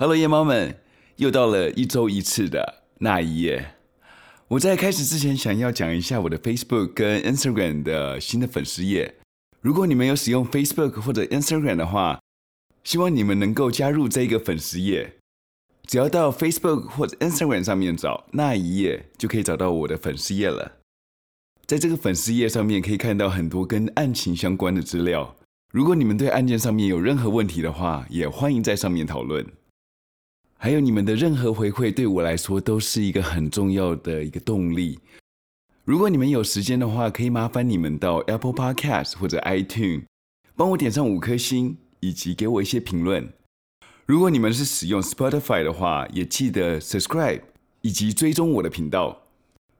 Hello，夜猫们，又到了一周一次的那一夜。我在开始之前，想要讲一下我的 Facebook 跟 Instagram 的新的粉丝页。如果你们有使用 Facebook 或者 Instagram 的话，希望你们能够加入这个粉丝页。只要到 Facebook 或者 Instagram 上面找那一页，就可以找到我的粉丝页了。在这个粉丝页上面，可以看到很多跟案情相关的资料。如果你们对案件上面有任何问题的话，也欢迎在上面讨论。还有你们的任何回馈，对我来说都是一个很重要的一个动力。如果你们有时间的话，可以麻烦你们到 Apple Podcast 或者 iTunes，帮我点上五颗星，以及给我一些评论。如果你们是使用 Spotify 的话，也记得 subscribe 以及追踪我的频道。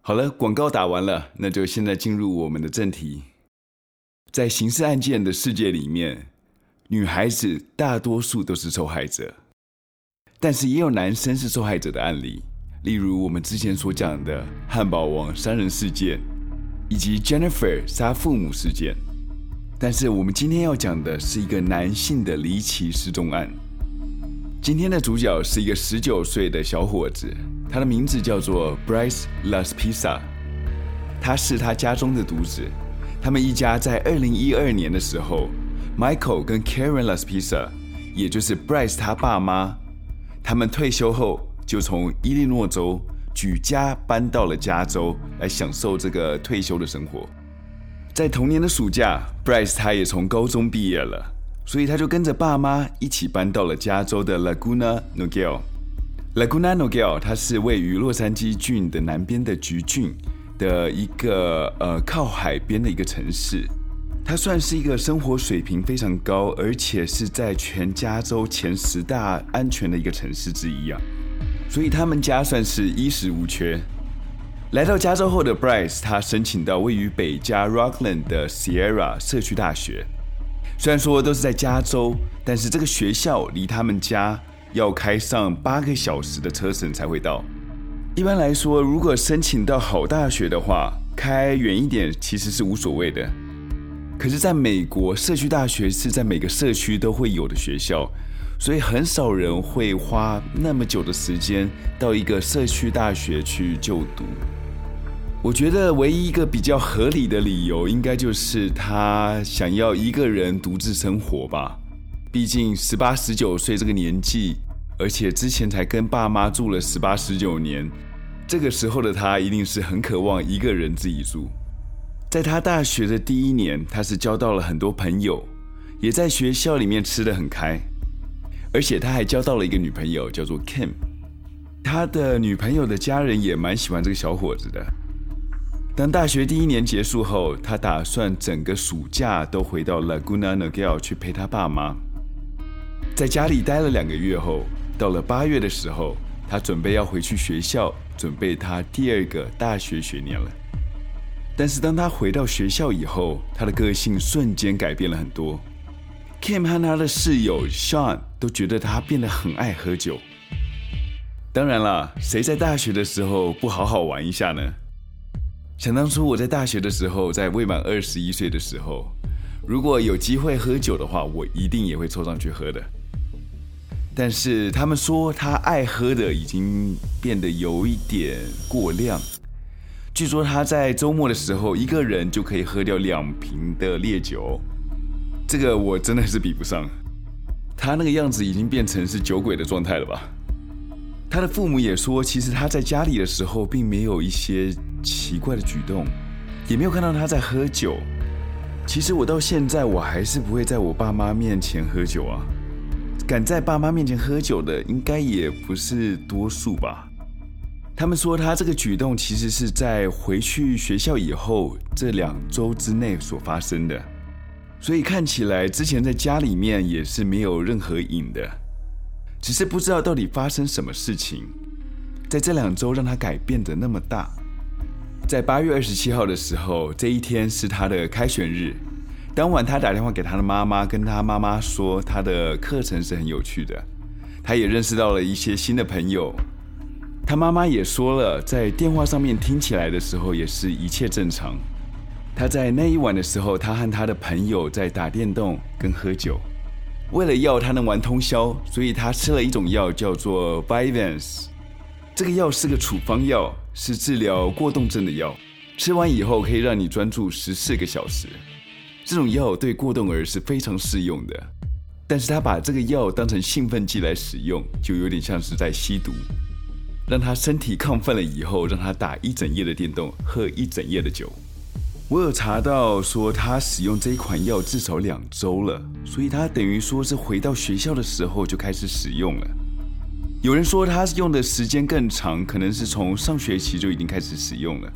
好了，广告打完了，那就现在进入我们的正题。在刑事案件的世界里面，女孩子大多数都是受害者。但是也有男生是受害者的案例，例如我们之前所讲的汉堡王杀人事件，以及 Jennifer 杀父母事件。但是我们今天要讲的是一个男性的离奇失踪案。今天的主角是一个十九岁的小伙子，他的名字叫做 Bryce Laspisa，他是他家中的独子。他们一家在二零一二年的时候，Michael 跟 Karen Laspisa，也就是 Bryce 他爸妈。他们退休后就从伊利诺州举家搬到了加州来享受这个退休的生活。在同年的暑假，Bryce 他也从高中毕业了，所以他就跟着爸妈一起搬到了加州的 Laguna Niguel。Laguna Niguel 它是位于洛杉矶郡的南边的橘郡的一个呃靠海边的一个城市。他算是一个生活水平非常高，而且是在全加州前十大安全的一个城市之一啊，所以他们家算是衣食无缺。来到加州后的 Bryce，他申请到位于北加 Rockland 的 Sierra 社区大学。虽然说都是在加州，但是这个学校离他们家要开上八个小时的车程才会到。一般来说，如果申请到好大学的话，开远一点其实是无所谓的。可是，在美国，社区大学是在每个社区都会有的学校，所以很少人会花那么久的时间到一个社区大学去就读。我觉得唯一一个比较合理的理由，应该就是他想要一个人独自生活吧。毕竟十八、十九岁这个年纪，而且之前才跟爸妈住了十八、十九年，这个时候的他一定是很渴望一个人自己住。在他大学的第一年，他是交到了很多朋友，也在学校里面吃得很开，而且他还交到了一个女朋友，叫做 Kim。他的女朋友的家人也蛮喜欢这个小伙子的。当大学第一年结束后，他打算整个暑假都回到 Laguna Niguel 去陪他爸妈。在家里待了两个月后，到了八月的时候，他准备要回去学校，准备他第二个大学学年了。但是当他回到学校以后，他的个性瞬间改变了很多。Kim 和他的室友 Sean 都觉得他变得很爱喝酒。当然了，谁在大学的时候不好好玩一下呢？想当初我在大学的时候，在未满二十一岁的时候，如果有机会喝酒的话，我一定也会凑上去喝的。但是他们说他爱喝的已经变得有一点过量。据说他在周末的时候，一个人就可以喝掉两瓶的烈酒，这个我真的是比不上。他那个样子已经变成是酒鬼的状态了吧？他的父母也说，其实他在家里的时候并没有一些奇怪的举动，也没有看到他在喝酒。其实我到现在我还是不会在我爸妈面前喝酒啊，敢在爸妈面前喝酒的应该也不是多数吧。他们说他这个举动其实是在回去学校以后这两周之内所发生的，所以看起来之前在家里面也是没有任何瘾的，只是不知道到底发生什么事情，在这两周让他改变得那么大。在八月二十七号的时候，这一天是他的开学日，当晚他打电话给他的妈妈，跟他妈妈说他的课程是很有趣的，他也认识到了一些新的朋友。他妈妈也说了，在电话上面听起来的时候，也是一切正常。他在那一晚的时候，他和他的朋友在打电动跟喝酒。为了要他能玩通宵，所以他吃了一种药叫做 Vyvanse。这个药是个处方药，是治疗过动症的药。吃完以后可以让你专注十四个小时。这种药对过动儿是非常适用的。但是他把这个药当成兴奋剂来使用，就有点像是在吸毒。让他身体亢奋了以后，让他打一整夜的电动，喝一整夜的酒。我有查到说他使用这一款药至少两周了，所以他等于说是回到学校的时候就开始使用了。有人说他用的时间更长，可能是从上学期就已经开始使用了。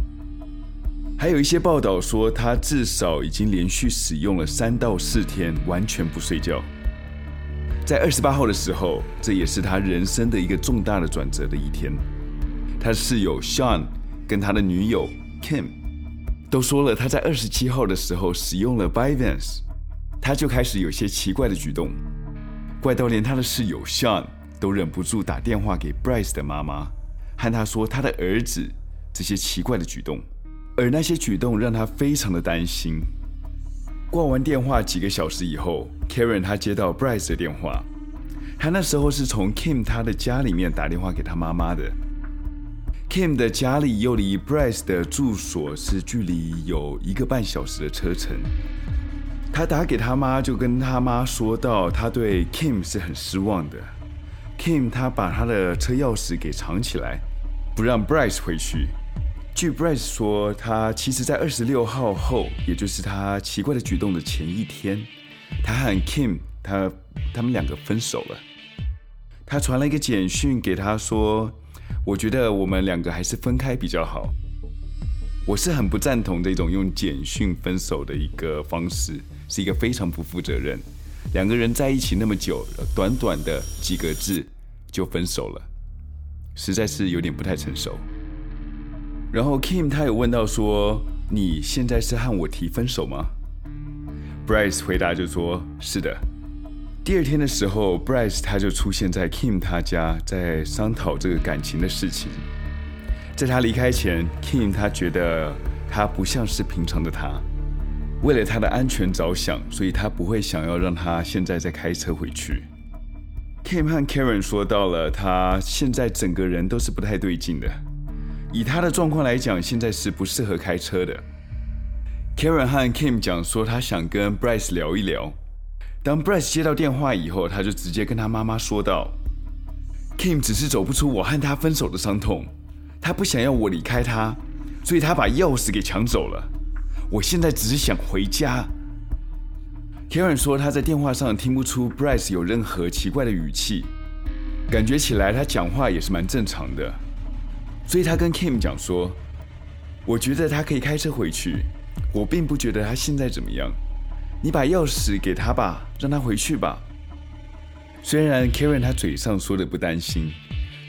还有一些报道说他至少已经连续使用了三到四天，完全不睡觉。在二十八号的时候，这也是他人生的一个重大的转折的一天。他的室友 Sean 跟他的女友 Kim 都说了，他在二十七号的时候使用了 Vyvanse，他就开始有些奇怪的举动，怪到连他的室友 Sean。都忍不住打电话给 Bryce 的妈妈，和他说他的儿子这些奇怪的举动，而那些举动让他非常的担心。挂完电话几个小时以后，Karen 他接到 Bryce 的电话，他那时候是从 Kim 他的家里面打电话给他妈妈的。Kim 的家里又离 Bryce 的住所是距离有一个半小时的车程。他打给他妈，就跟他妈说到，他对 Kim 是很失望的。Kim 他把他的车钥匙给藏起来，不让 Bryce 回去。据 Bryce 说，他其实在二十六号后，也就是他奇怪的举动的前一天，他和 Kim 他他们两个分手了。他传了一个简讯给他说：“我觉得我们两个还是分开比较好。”我是很不赞同这种用简讯分手的一个方式，是一个非常不负责任。两个人在一起那么久，短短的几个字就分手了，实在是有点不太成熟。然后 Kim 他有问到说：“你现在是和我提分手吗？”Bryce 回答就说：“是的。”第二天的时候，Bryce 他就出现在 Kim 他家，在商讨这个感情的事情。在他离开前，Kim 他觉得他不像是平常的他。为了他的安全着想，所以他不会想要让他现在再开车回去。Kim 和 Karen 说到了，他现在整个人都是不太对劲的。以他的状况来讲，现在是不适合开车的。Karen 和 Kim 讲说，他想跟 Bryce 聊一聊。当 Bryce 接到电话以后，他就直接跟他妈妈说道：“Kim 只是走不出我和他分手的伤痛，他不想要我离开他，所以他把钥匙给抢走了。”我现在只是想回家。Karen 说，他在电话上听不出 Bryce 有任何奇怪的语气，感觉起来他讲话也是蛮正常的。所以他跟 Kim 讲说：“我觉得他可以开车回去，我并不觉得他现在怎么样。你把钥匙给他吧，让他回去吧。”虽然 Karen 他嘴上说的不担心，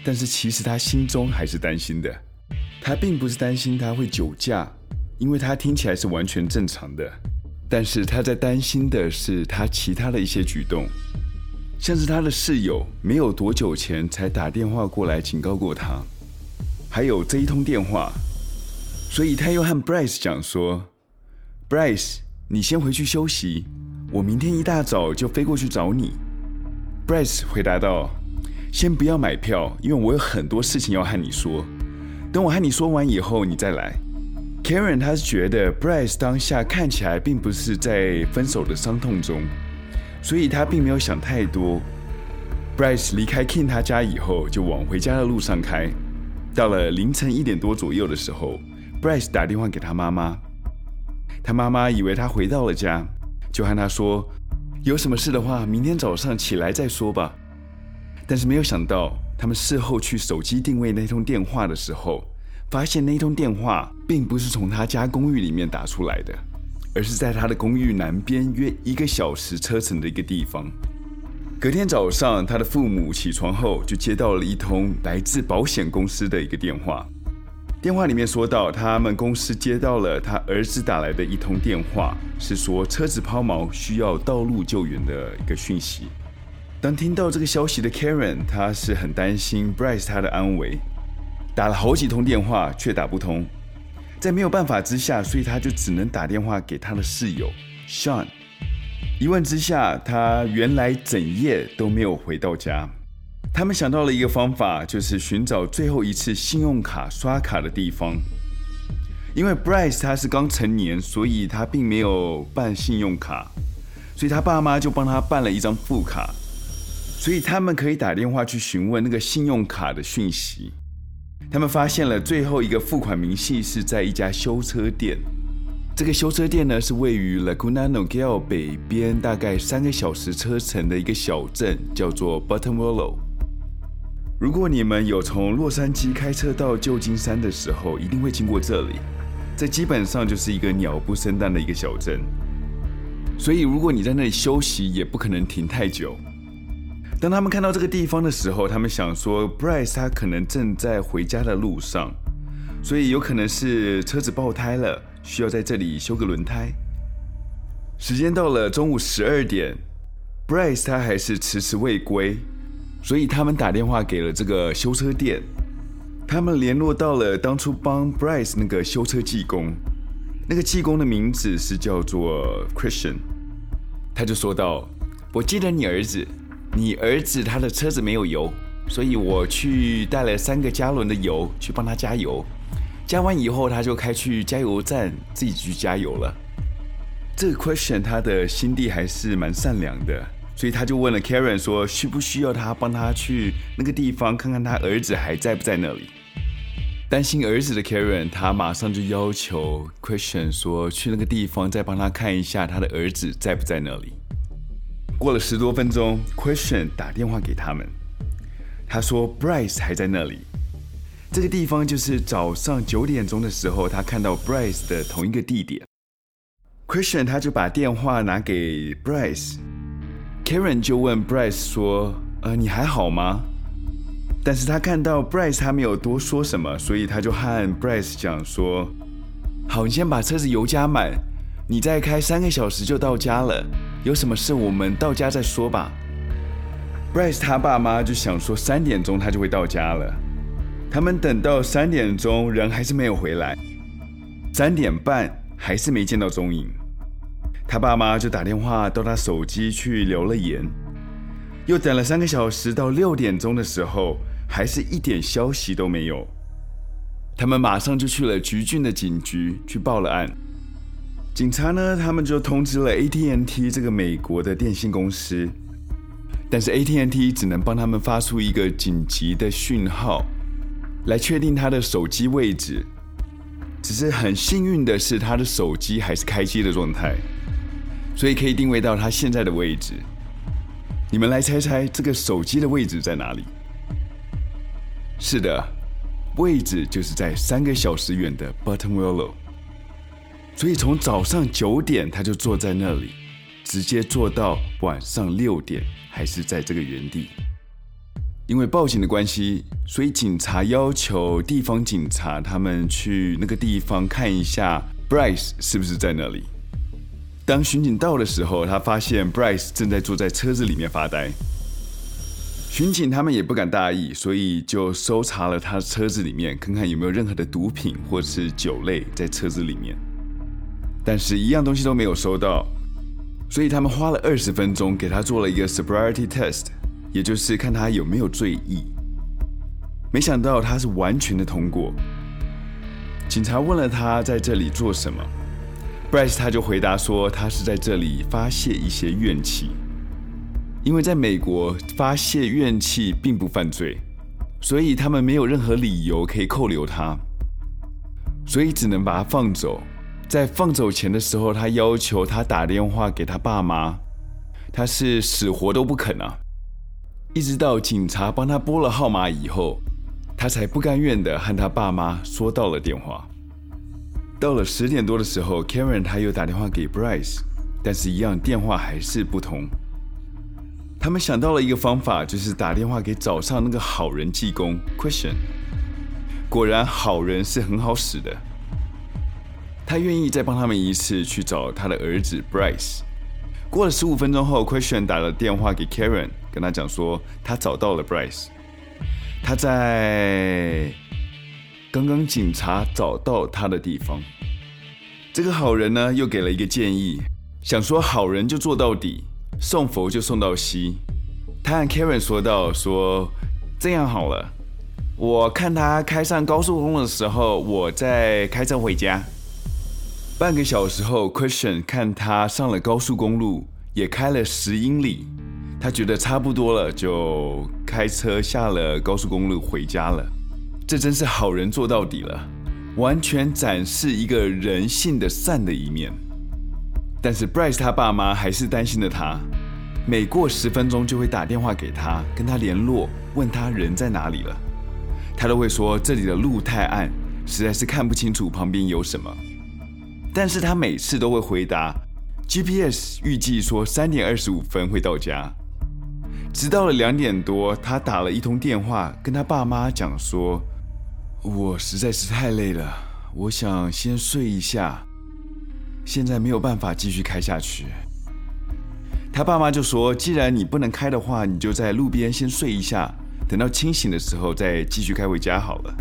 但是其实他心中还是担心的。他并不是担心他会酒驾。因为他听起来是完全正常的，但是他在担心的是他其他的一些举动，像是他的室友没有多久前才打电话过来警告过他，还有这一通电话，所以他又和 Bryce 讲说：“Bryce，你先回去休息，我明天一大早就飞过去找你。”Bryce 回答道：“先不要买票，因为我有很多事情要和你说，等我和你说完以后，你再来。” Karen 他是觉得 Bryce 当下看起来并不是在分手的伤痛中，所以他并没有想太多。Bryce 离开 King 他家以后，就往回家的路上开。到了凌晨一点多左右的时候，Bryce 打电话给他妈妈，他妈妈以为他回到了家，就和他说：“有什么事的话，明天早上起来再说吧。”但是没有想到，他们事后去手机定位那通电话的时候。发现那通电话并不是从他家公寓里面打出来的，而是在他的公寓南边约一个小时车程的一个地方。隔天早上，他的父母起床后就接到了一通来自保险公司的一个电话。电话里面说到，他们公司接到了他儿子打来的一通电话，是说车子抛锚需要道路救援的一个讯息。当听到这个消息的 Karen，他是很担心 Bryce 他的安危。打了好几通电话却打不通，在没有办法之下，所以他就只能打电话给他的室友 Sean。一问之下，他原来整夜都没有回到家。他们想到了一个方法，就是寻找最后一次信用卡刷卡的地方。因为 Bryce 他是刚成年，所以他并没有办信用卡，所以他爸妈就帮他办了一张副卡，所以他们可以打电话去询问那个信用卡的讯息。他们发现了最后一个付款明细是在一家修车店。这个修车店呢，是位于 Laguna Niguel 北边大概三个小时车程的一个小镇，叫做 Buttonwillow。如果你们有从洛杉矶开车到旧金山的时候，一定会经过这里。这基本上就是一个鸟不生蛋的一个小镇，所以如果你在那里休息，也不可能停太久。当他们看到这个地方的时候，他们想说，Bryce 他可能正在回家的路上，所以有可能是车子爆胎了，需要在这里修个轮胎。时间到了中午十二点，Bryce 他还是迟迟未归。所以他们打电话给了这个修车店，他们联络到了当初帮 Bryce 那个修车技工，那个技工的名字是叫做 Christian，他就说道：“我记得你儿子，你儿子他的车子没有油，所以我去带了三个加仑的油去帮他加油，加完以后他就开去加油站自己去加油了。这个 question 他的心地还是蛮善良的。”所以他就问了 Karen 说：“需不需要他帮他去那个地方看看他儿子还在不在那里？”担心儿子的 Karen，他马上就要求 Christian 说：“去那个地方再帮他看一下他的儿子在不在那里。”过了十多分钟，Christian 打电话给他们，他说：“Bryce 还在那里。”这个地方就是早上九点钟的时候他看到 Bryce 的同一个地点。Christian 他就把电话拿给 Bryce。Karen 就问 Bryce 说：“呃，你还好吗？”但是他看到 Bryce 他没有多说什么，所以他就和 Bryce 讲说：“好，你先把车子油加满，你再开三个小时就到家了。有什么事我们到家再说吧。”Bryce 他爸妈就想说三点钟他就会到家了，他们等到三点钟人还是没有回来，三点半还是没见到踪影。他爸妈就打电话到他手机去留了言，又等了三个小时，到六点钟的时候，还是一点消息都没有。他们马上就去了橘郡的警局去报了案。警察呢，他们就通知了 AT&T 这个美国的电信公司，但是 AT&T 只能帮他们发出一个紧急的讯号，来确定他的手机位置。只是很幸运的是，他的手机还是开机的状态。所以可以定位到他现在的位置。你们来猜猜这个手机的位置在哪里？是的，位置就是在三个小时远的 Buttonwillow。所以从早上九点他就坐在那里，直接坐到晚上六点，还是在这个原地。因为报警的关系，所以警察要求地方警察他们去那个地方看一下 Bryce 是不是在那里。当巡警到的时候，他发现 Bryce 正在坐在车子里面发呆。巡警他们也不敢大意，所以就搜查了他的车子里面，看看有没有任何的毒品或者是酒类在车子里面。但是，一样东西都没有收到。所以他们花了二十分钟给他做了一个 sobriety test，也就是看他有没有醉意。没想到他是完全的通过。警察问了他在这里做什么。Bryce 他就回答说，他是在这里发泄一些怨气，因为在美国发泄怨气并不犯罪，所以他们没有任何理由可以扣留他，所以只能把他放走。在放走前的时候，他要求他打电话给他爸妈，他是死活都不肯啊，一直到警察帮他拨了号码以后，他才不甘愿的和他爸妈说到了电话。到了十点多的时候，Karen 他又打电话给 Bryce，但是，一样电话还是不通。他们想到了一个方法，就是打电话给早上那个好人技工 Christian。果然，好人是很好使的，他愿意再帮他们一次去找他的儿子 Bryce。过了十五分钟后，Christian 打了电话给 Karen，跟他讲说他找到了 Bryce，他在。刚刚警察找到他的地方，这个好人呢又给了一个建议，想说好人就做到底，送佛就送到西。他和 Karen 说道：“说这样好了，我看他开上高速公路的时候，我再开车回家。”半个小时后，Christian 看他上了高速公路，也开了十英里，他觉得差不多了，就开车下了高速公路回家了。这真是好人做到底了，完全展示一个人性的善的一面。但是 Bryce 他爸妈还是担心的他，每过十分钟就会打电话给他，跟他联络，问他人在哪里了。他都会说这里的路太暗，实在是看不清楚旁边有什么。但是他每次都会回答，GPS 预计说三点二十五分会到家。直到了两点多，他打了一通电话，跟他爸妈讲说：“我实在是太累了，我想先睡一下。”现在没有办法继续开下去，他爸妈就说：“既然你不能开的话，你就在路边先睡一下，等到清醒的时候再继续开回家好了。”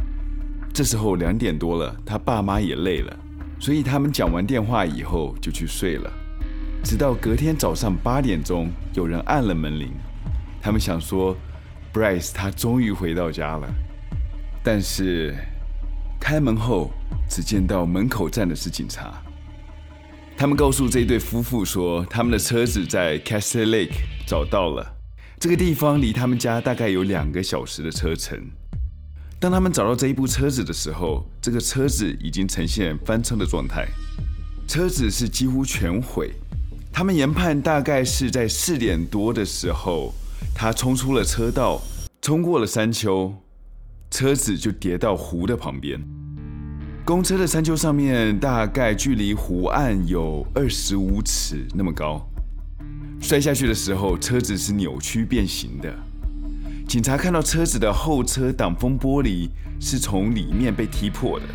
这时候两点多了，他爸妈也累了，所以他们讲完电话以后就去睡了。直到隔天早上八点钟，有人按了门铃，他们想说：“Bryce 他终于回到家了。”但是开门后，只见到门口站的是警察。他们告诉这对夫妇说，他们的车子在 Castle Lake 找到了。这个地方离他们家大概有两个小时的车程。当他们找到这一部车子的时候，这个车子已经呈现翻车的状态，车子是几乎全毁。他们研判大概是在四点多的时候，他冲出了车道，冲过了山丘，车子就跌到湖的旁边。公车的山丘上面大概距离湖岸有二十五尺那么高，摔下去的时候车子是扭曲变形的。警察看到车子的后车挡风玻璃是从里面被踢破的，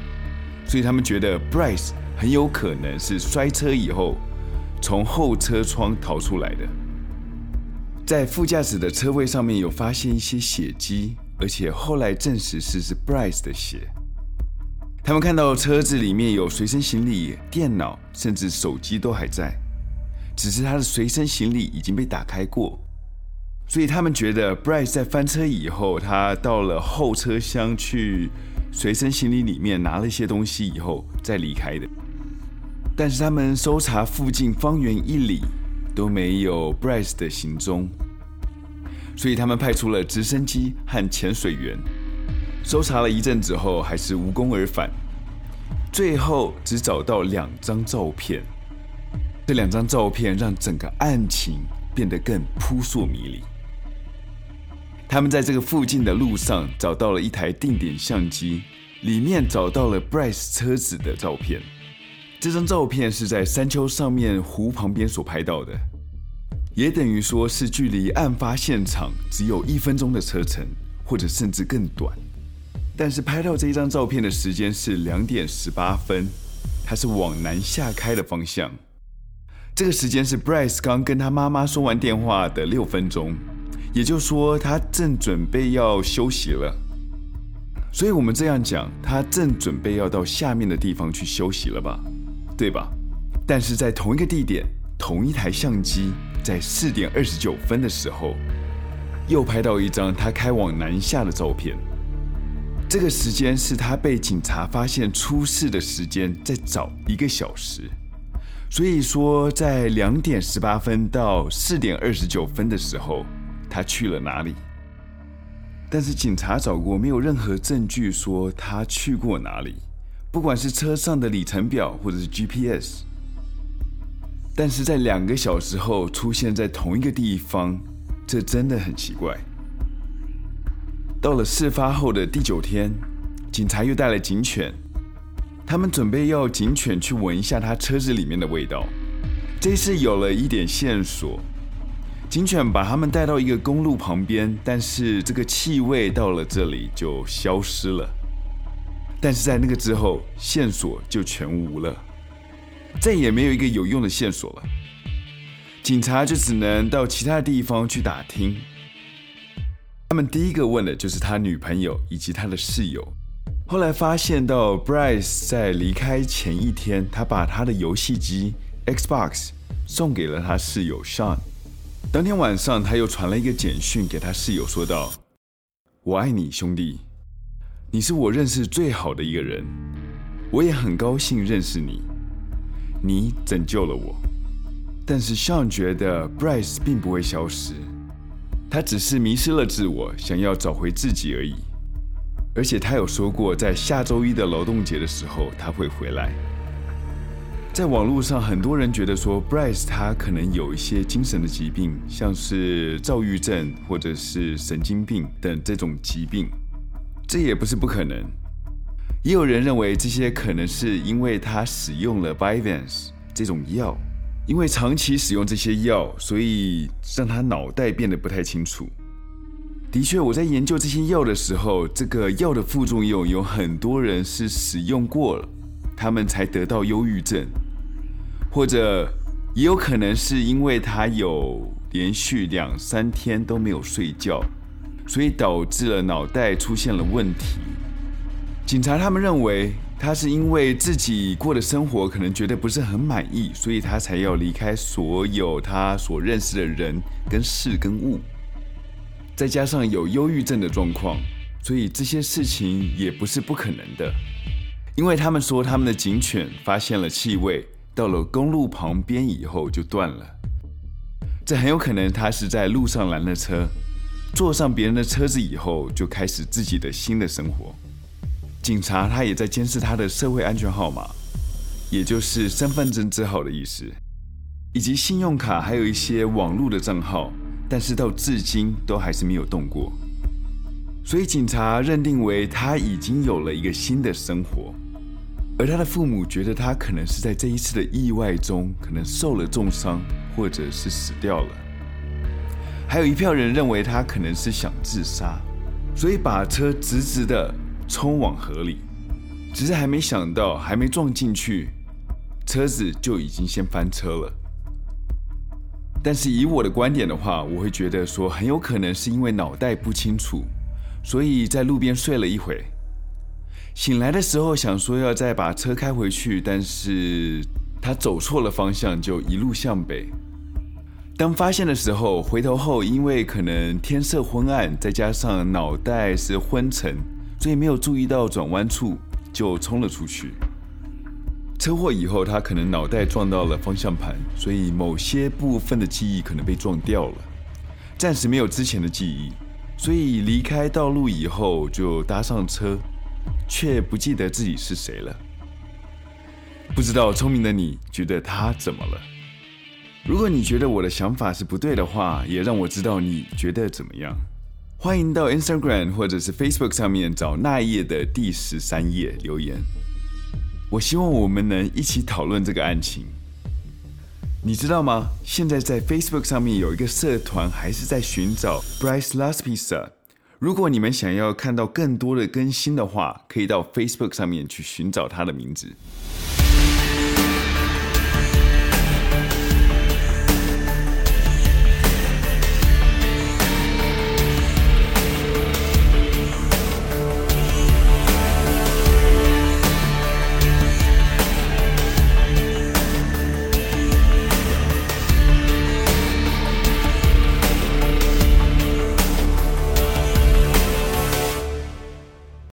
所以他们觉得 Bryce 很有可能是摔车以后从后车窗逃出来的。在副驾驶的车位上面有发现一些血迹，而且后来证实是是 Bryce 的血。他们看到车子里面有随身行李、电脑，甚至手机都还在，只是他的随身行李已经被打开过，所以他们觉得 Bryce 在翻车以后，他到了后车厢去随身行李里面拿了一些东西以后再离开的。但是他们搜查附近方圆一里都没有 Bryce 的行踪，所以他们派出了直升机和潜水员。搜查了一阵子后，还是无功而返。最后只找到两张照片，这两张照片让整个案情变得更扑朔迷离。他们在这个附近的路上找到了一台定点相机，里面找到了 Bryce 车子的照片。这张照片是在山丘上面湖旁边所拍到的，也等于说是距离案发现场只有一分钟的车程，或者甚至更短。但是拍到这一张照片的时间是两点十八分，它是往南下开的方向。这个时间是 Bryce 刚跟他妈妈说完电话的六分钟，也就是说他正准备要休息了。所以我们这样讲，他正准备要到下面的地方去休息了吧？对吧？但是在同一个地点，同一台相机，在四点二十九分的时候，又拍到一张他开往南下的照片。这个时间是他被警察发现出事的时间，再早一个小时。所以说，在两点十八分到四点二十九分的时候，他去了哪里？但是警察找过，没有任何证据说他去过哪里，不管是车上的里程表或者是 GPS。但是在两个小时后出现在同一个地方，这真的很奇怪。到了事发后的第九天，警察又带了警犬，他们准备要警犬去闻一下他车子里面的味道。这次有了一点线索，警犬把他们带到一个公路旁边，但是这个气味到了这里就消失了。但是在那个之后，线索就全无了，再也没有一个有用的线索了。警察就只能到其他地方去打听。他们第一个问的就是他女朋友以及他的室友。后来发现到 Bryce 在离开前一天，他把他的游戏机 Xbox 送给了他室友 Sean。当天晚上，他又传了一个简讯给他室友，说道：“我爱你，兄弟，你是我认识最好的一个人，我也很高兴认识你，你拯救了我。”但是 Sean 觉得 Bryce 并不会消失，他只是迷失了自我，想要找回自己而已。而且他有说过，在下周一的劳动节的时候，他会回来。在网络上，很多人觉得说，Bryce 他可能有一些精神的疾病，像是躁郁症或者是神经病等这种疾病，这也不是不可能。也有人认为这些可能是因为他使用了 Vyvanse 这种药，因为长期使用这些药，所以让他脑袋变得不太清楚。的确，我在研究这些药的时候，这个药的副作用有很多人是使用过了，他们才得到忧郁症。或者也有可能是因为他有连续两三天都没有睡觉，所以导致了脑袋出现了问题。警察他们认为他是因为自己过的生活可能觉得不是很满意，所以他才要离开所有他所认识的人跟事跟物。再加上有忧郁症的状况，所以这些事情也不是不可能的。因为他们说他们的警犬发现了气味。到了公路旁边以后就断了，这很有可能他是在路上拦了车，坐上别人的车子以后就开始自己的新的生活。警察他也在监视他的社会安全号码，也就是身份证字号的意思，以及信用卡，还有一些网络的账号，但是到至今都还是没有动过。所以警察认定为他已经有了一个新的生活。而他的父母觉得他可能是在这一次的意外中，可能受了重伤，或者是死掉了。还有一票人认为他可能是想自杀，所以把车直直的冲往河里，只是还没想到，还没撞进去，车子就已经先翻车了。但是以我的观点的话，我会觉得说，很有可能是因为脑袋不清楚，所以在路边睡了一会。醒来的时候想说要再把车开回去，但是他走错了方向，就一路向北。当发现的时候，回头后因为可能天色昏暗，再加上脑袋是昏沉，所以没有注意到转弯处就冲了出去。车祸以后，他可能脑袋撞到了方向盘，所以某些部分的记忆可能被撞掉了，暂时没有之前的记忆，所以离开道路以后就搭上车。却不记得自己是谁了。不知道聪明的你觉得他怎么了？如果你觉得我的想法是不对的话，也让我知道你觉得怎么样。欢迎到 Instagram 或者是 Facebook 上面找那一页的第十三页留言。我希望我们能一起讨论这个案情。你知道吗？现在在 Facebook 上面有一个社团，还是在寻找 Bryce Laspiza。如果你们想要看到更多的更新的话，可以到 Facebook 上面去寻找他的名字。